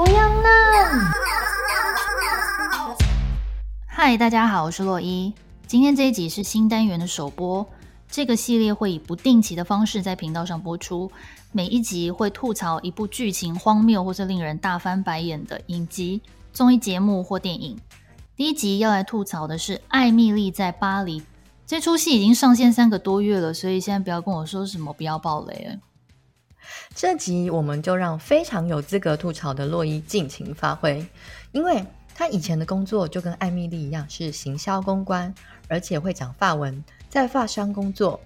不要闹！嗨，大家好，我是洛伊。今天这一集是新单元的首播，这个系列会以不定期的方式在频道上播出。每一集会吐槽一部剧情荒谬或是令人大翻白眼的影集、综艺节目或电影。第一集要来吐槽的是《艾米丽在巴黎》。这出戏已经上线三个多月了，所以现在不要跟我说什么不要爆雷。这集我们就让非常有资格吐槽的洛伊尽情发挥，因为他以前的工作就跟艾米莉一样是行销公关，而且会讲法文，在法商工作，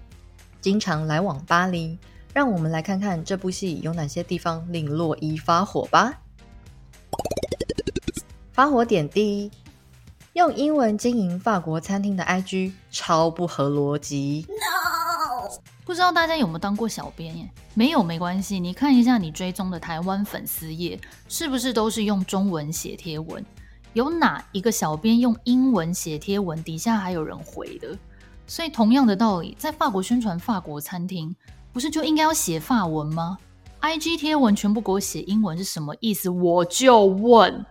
经常来往巴黎。让我们来看看这部戏有哪些地方令洛伊发火吧。发火点第一。用英文经营法国餐厅的 IG 超不合逻辑。不知道大家有没有当过小编耶？没有没关系，你看一下你追踪的台湾粉丝页，是不是都是用中文写贴文？有哪一个小编用英文写贴文，底下还有人回的？所以同样的道理，在法国宣传法国餐厅，不是就应该要写法文吗？IG 贴文全部给我写英文是什么意思？我就问。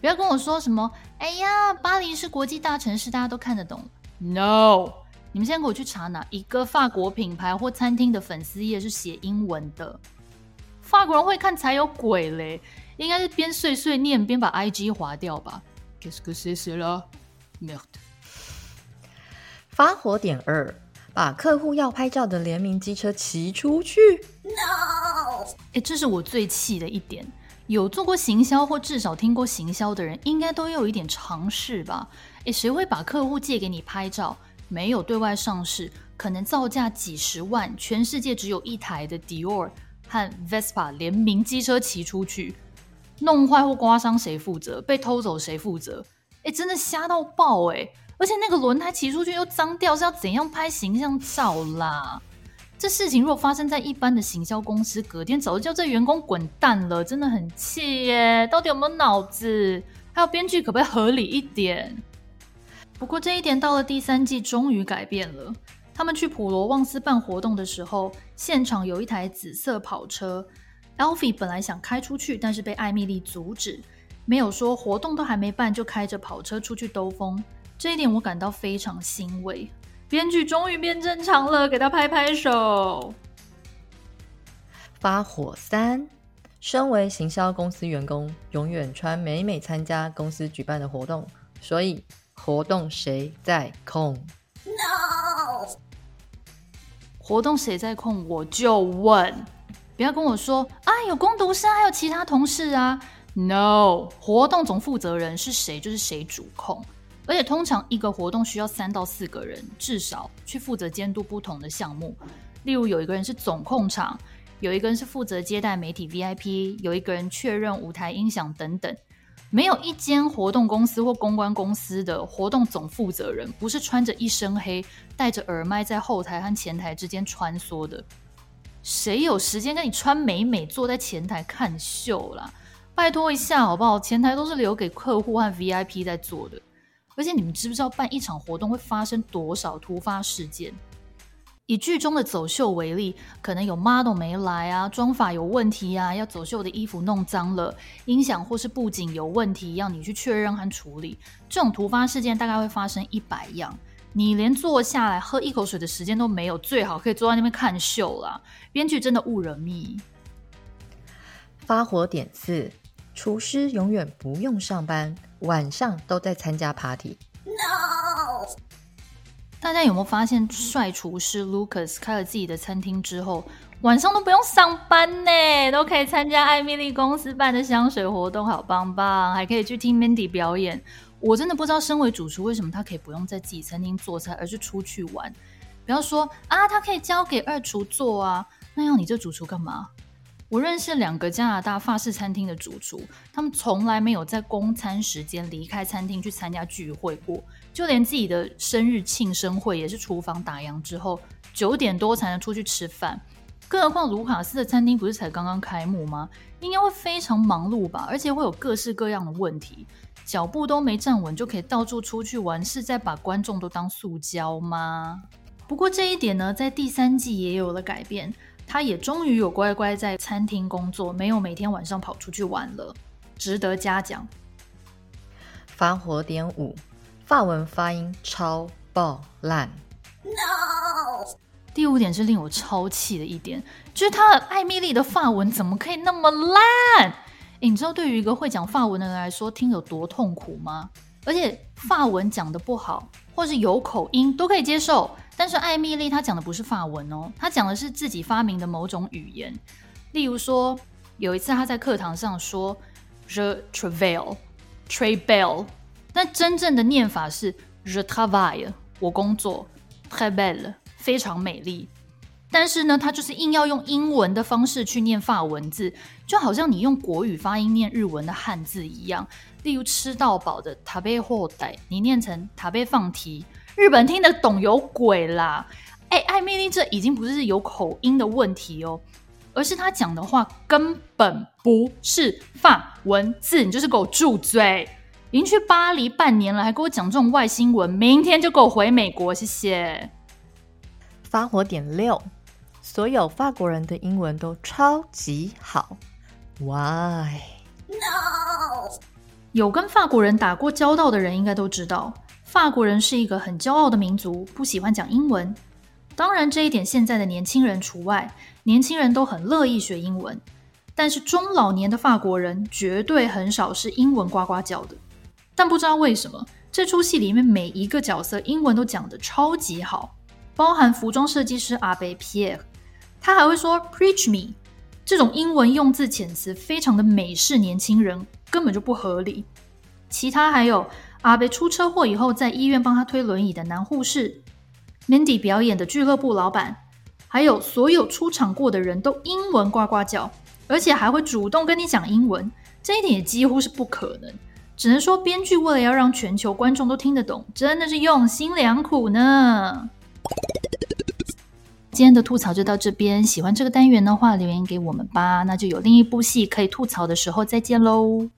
不要跟我说什么，哎呀，巴黎是国际大城市，大家都看得懂。No，你们先给我去查哪一个法国品牌或餐厅的粉丝页是写英文的？法国人会看才有鬼嘞！应该是边碎碎念边把 IG 划掉吧。Qu'est-ce que c'est là? Merde。发火点二，把客户要拍照的联名机车骑出去。No，哎，这是我最气的一点。有做过行销或至少听过行销的人，应该都有一点常识吧？诶，谁会把客户借给你拍照？没有对外上市，可能造价几十万，全世界只有一台的 Dior 和 Vespa 联名机车骑出去，弄坏或刮伤谁负责？被偷走谁负责？诶，真的瞎到爆诶！而且那个轮胎骑出去又脏掉，是要怎样拍形象照啦？这事情若发生在一般的行销公司，隔天早就叫这员工滚蛋了，真的很气耶！到底有没有脑子？还有编剧可不可以合理一点？不过这一点到了第三季终于改变了。他们去普罗旺斯办活动的时候，现场有一台紫色跑车，Alfie 本来想开出去，但是被艾米莉阻止，没有说活动都还没办就开着跑车出去兜风。这一点我感到非常欣慰。编剧终于变正常了，给他拍拍手。发火三，身为行销公司员工，永远穿美美参加公司举办的活动，所以活动谁在控？No，活动谁在控？我就问，不要跟我说啊，有工读生，还有其他同事啊。No，活动总负责人是谁，就是谁主控。而且通常一个活动需要三到四个人，至少去负责监督不同的项目。例如，有一个人是总控场，有一个人是负责接待媒体 VIP，有一个人确认舞台音响等等。没有一间活动公司或公关公司的活动总负责人不是穿着一身黑，戴着耳麦在后台和前台之间穿梭的。谁有时间跟你穿美美坐在前台看秀啦？拜托一下好不好？前台都是留给客户和 VIP 在做的。而且你们知不知道办一场活动会发生多少突发事件？以剧中的走秀为例，可能有 model 没来啊，妆发有问题啊，要走秀的衣服弄脏了，音响或是布景有问题，要你去确认和处理。这种突发事件大概会发生一百样，你连坐下来喝一口水的时间都没有，最好可以坐在那边看秀啦。编剧真的误人命。发火点四，厨师永远不用上班。晚上都在参加 party。大家有没有发现，帅厨师 Lucas 开了自己的餐厅之后，晚上都不用上班呢，都可以参加艾米莉公司办的香水活动，好棒棒，还可以去听 Mandy 表演。我真的不知道，身为主厨，为什么他可以不用在自己餐厅做菜，而是出去玩？不要说啊，他可以交给二厨做啊，那要你这主厨干嘛？我认识两个加拿大法式餐厅的主厨，他们从来没有在公餐时间离开餐厅去参加聚会过，就连自己的生日庆生会也是厨房打烊之后九点多才能出去吃饭。更何况卢卡斯的餐厅不是才刚刚开幕吗？应该会非常忙碌吧，而且会有各式各样的问题，脚步都没站稳就可以到处出去玩，是在把观众都当塑胶吗？不过这一点呢，在第三季也有了改变。他也终于有乖乖在餐厅工作，没有每天晚上跑出去玩了。值得嘉奖。发火点五，法文发音超爆烂。No! 第五点是令我超气的一点，就是他的艾蜜莉的法文怎么可以那么烂？你知道对于一个会讲法文的人来说，听有多痛苦吗？而且法文讲的不好，或是有口音都可以接受，但是艾米丽她讲的不是法文哦，她讲的是自己发明的某种语言。例如说，有一次她在课堂上说 “je travail travail，但真正的念法是 “je travaille”，我工作，très belle，非常美丽。但是呢，她就是硬要用英文的方式去念法文字，就好像你用国语发音念日文的汉字一样。例如吃到饱的食べ放题，你念成食べ放题，日本听得懂有鬼啦！哎，艾米莉这已经不是有口音的问题哦，而是他讲的话根本不是法文字，你就是给我住嘴！已经去巴黎半年了，还给我讲这种外星文，明天就给我回美国，谢谢。发火点六。所有法国人的英文都超级好，Why? No! 有跟法国人打过交道的人应该都知道，法国人是一个很骄傲的民族，不喜欢讲英文。当然，这一点现在的年轻人除外，年轻人都很乐意学英文。但是中老年的法国人绝对很少是英文呱呱叫的。但不知道为什么，这出戏里面每一个角色英文都讲得超级好，包含服装设计师阿贝皮尔。他还会说 “preach me”，这种英文用字遣词非常的美式年轻人，根本就不合理。其他还有阿贝出车祸以后在医院帮他推轮椅的男护士，Mindy 表演的俱乐部老板，还有所有出场过的人都英文呱呱叫，而且还会主动跟你讲英文，这一点也几乎是不可能。只能说编剧为了要让全球观众都听得懂，真的是用心良苦呢。今天的吐槽就到这边，喜欢这个单元的话，留言给我们吧，那就有另一部戏可以吐槽的时候再见喽。